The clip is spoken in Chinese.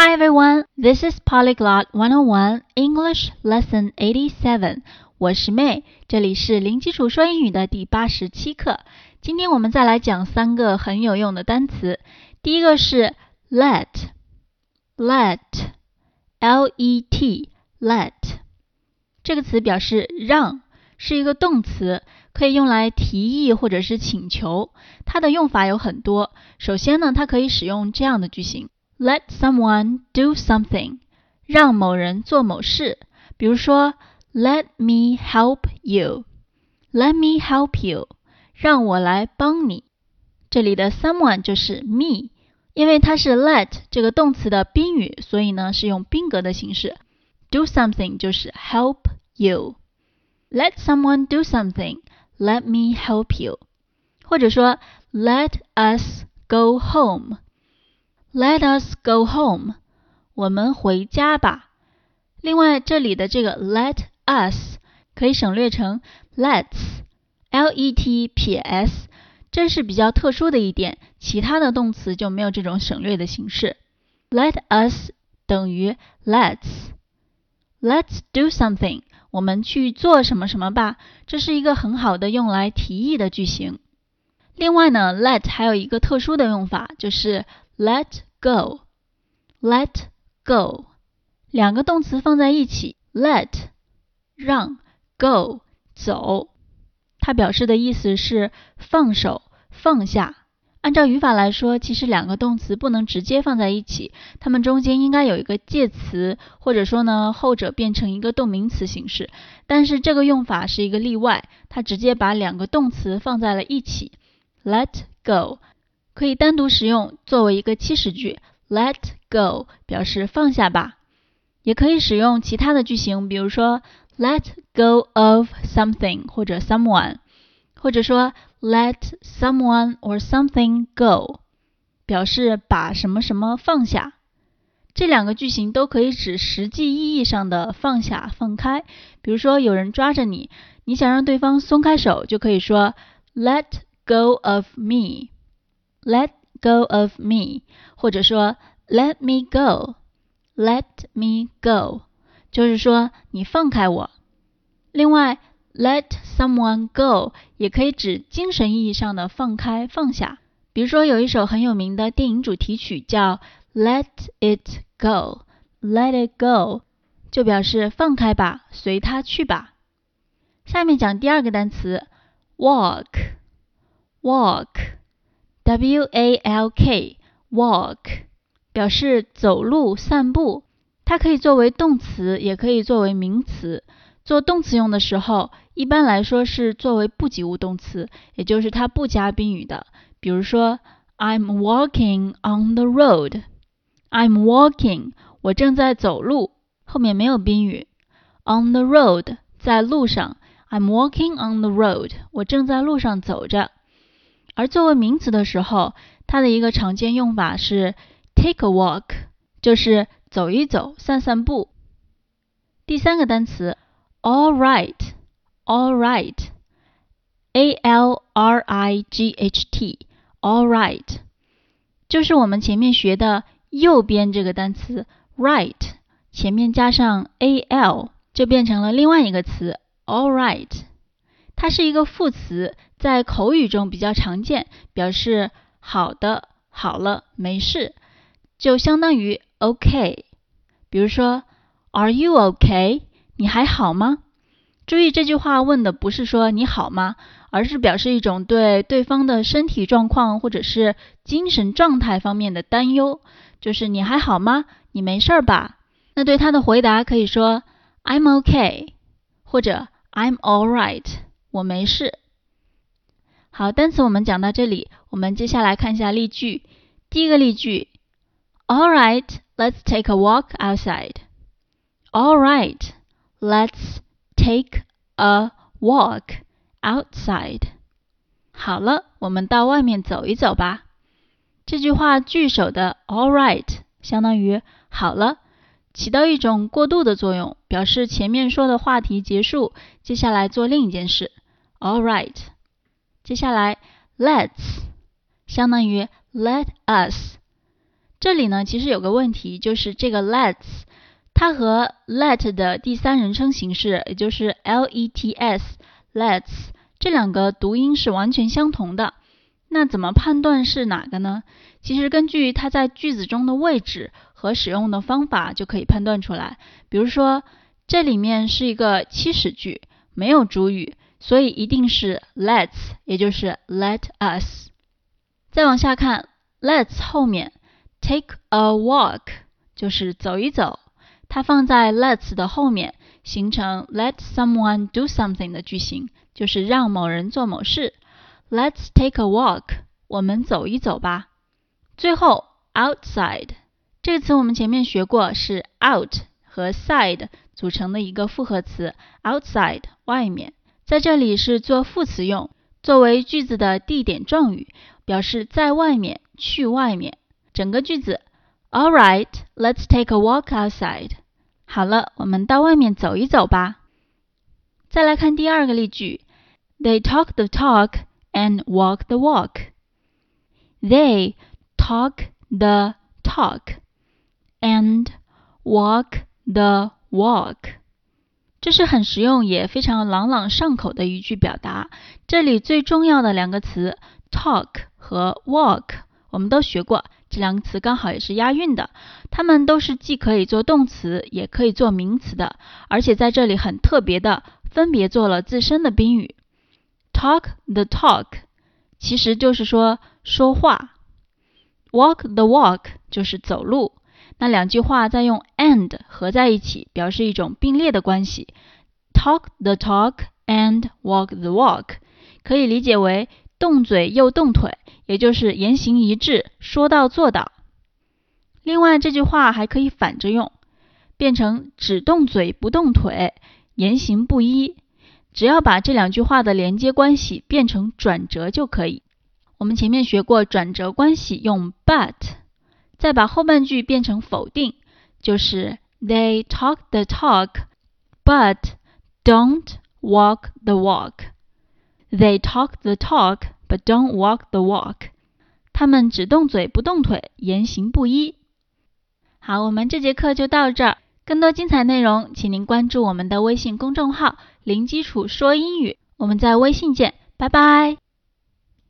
Hi everyone, this is Polyglot 101 English Lesson 87. 我是 May，，这里是零基础说英语的第八十七课。今天我们再来讲三个很有用的单词。第一个是 let，let，L-E-T，let 这个词表示让，是一个动词，可以用来提议或者是请求。它的用法有很多。首先呢，它可以使用这样的句型。Let someone do something，让某人做某事。比如说，Let me help you。Let me help you，让我来帮你。这里的 someone 就是 me，因为它是 let 这个动词的宾语，所以呢是用宾格的形式。Do something 就是 help you。Let someone do something。Let me help you。或者说，Let us go home。 Let us go home，我们回家吧。另外，这里的这个 let us 可以省略成 let's，L-E-T-P-S，这是比较特殊的一点，其他的动词就没有这种省略的形式。Let us 等于 let's，let's do something，我们去做什么什么吧。这是一个很好的用来提议的句型。另外呢，let 还有一个特殊的用法，就是 let go，let go，两个动词放在一起，let 让，go 走，它表示的意思是放手、放下。按照语法来说，其实两个动词不能直接放在一起，它们中间应该有一个介词，或者说呢，后者变成一个动名词形式。但是这个用法是一个例外，它直接把两个动词放在了一起。Let go 可以单独使用作为一个祈使句，Let go 表示放下吧。也可以使用其他的句型，比如说 Let go of something 或者 someone，或者说 Let someone or something go 表示把什么什么放下。这两个句型都可以指实际意义上的放下、放开。比如说有人抓着你，你想让对方松开手，就可以说 Let Go of me, let go of me，或者说 let me go, let me go，就是说你放开我。另外，let someone go 也可以指精神意义上的放开、放下。比如说有一首很有名的电影主题曲叫 Let It Go, Let It Go，就表示放开吧，随它去吧。下面讲第二个单词 walk。walk, w a l k, walk 表示走路、散步。它可以作为动词，也可以作为名词。做动词用的时候，一般来说是作为不及物动词，也就是它不加宾语的。比如说，I'm walking on the road. I'm walking，我正在走路，后面没有宾语。On the road，在路上。I'm walking on the road，我正在路上走着。而作为名词的时候，它的一个常见用法是 take a walk，就是走一走、散散步。第三个单词 all right，all right，a l r i g h t，all right，就是我们前面学的右边这个单词 right，前面加上 a l，就变成了另外一个词 all right。它是一个副词，在口语中比较常见，表示好的、好了、没事，就相当于 OK。比如说，Are you OK？你还好吗？注意这句话问的不是说你好吗，而是表示一种对对方的身体状况或者是精神状态方面的担忧，就是你还好吗？你没事吧？那对他的回答可以说 I'm OK，或者 I'm all right。我没事。好，单词我们讲到这里，我们接下来看一下例句。第一个例句：All right, let's take a walk outside. All right, let's take a walk outside. 好了，我们到外面走一走吧。这句话句首的 all right 相当于好了。起到一种过渡的作用，表示前面说的话题结束，接下来做另一件事。All right，接下来 let's 相当于 let us，这里呢，其实有个问题，就是这个 let's，它和 let 的第三人称形式，也就是 l-e-t-s，let's 这两个读音是完全相同的。那怎么判断是哪个呢？其实根据它在句子中的位置和使用的方法就可以判断出来。比如说，这里面是一个祈使句，没有主语，所以一定是 let's，也就是 let us。再往下看，let's 后面。Take a walk 就是走一走，它放在 let's 的后面，形成 let someone do something 的句型，就是让某人做某事。Let's take a walk，我们走一走吧。最后，outside 这个词我们前面学过，是 out 和 side 组成的一个复合词，outside 外面，在这里是做副词用，作为句子的地点状语，表示在外面，去外面。整个句子，All right, let's take a walk outside。好了，我们到外面走一走吧。再来看第二个例句，They talk the talk and walk the walk. They talk the talk and walk the walk. 这是很实用也非常朗朗上口的一句表达。这里最重要的两个词 talk 和 walk 我们都学过。这两个词刚好也是押韵的，它们都是既可以做动词，也可以做名词的，而且在这里很特别的，分别做了自身的宾语。Talk the talk 其实就是说说话，walk the walk 就是走路。那两句话再用 and 合在一起，表示一种并列的关系。Talk the talk and walk the walk 可以理解为动嘴又动腿。也就是言行一致，说到做到。另外这句话还可以反着用，变成只动嘴不动腿，言行不一。只要把这两句话的连接关系变成转折就可以。我们前面学过转折关系用 but，再把后半句变成否定，就是 They talk the talk but don't walk the walk. They talk the talk. But don't walk the walk。他们只动嘴不动腿，言行不一。好，我们这节课就到这儿。更多精彩内容，请您关注我们的微信公众号“零基础说英语”。我们在微信见，拜拜。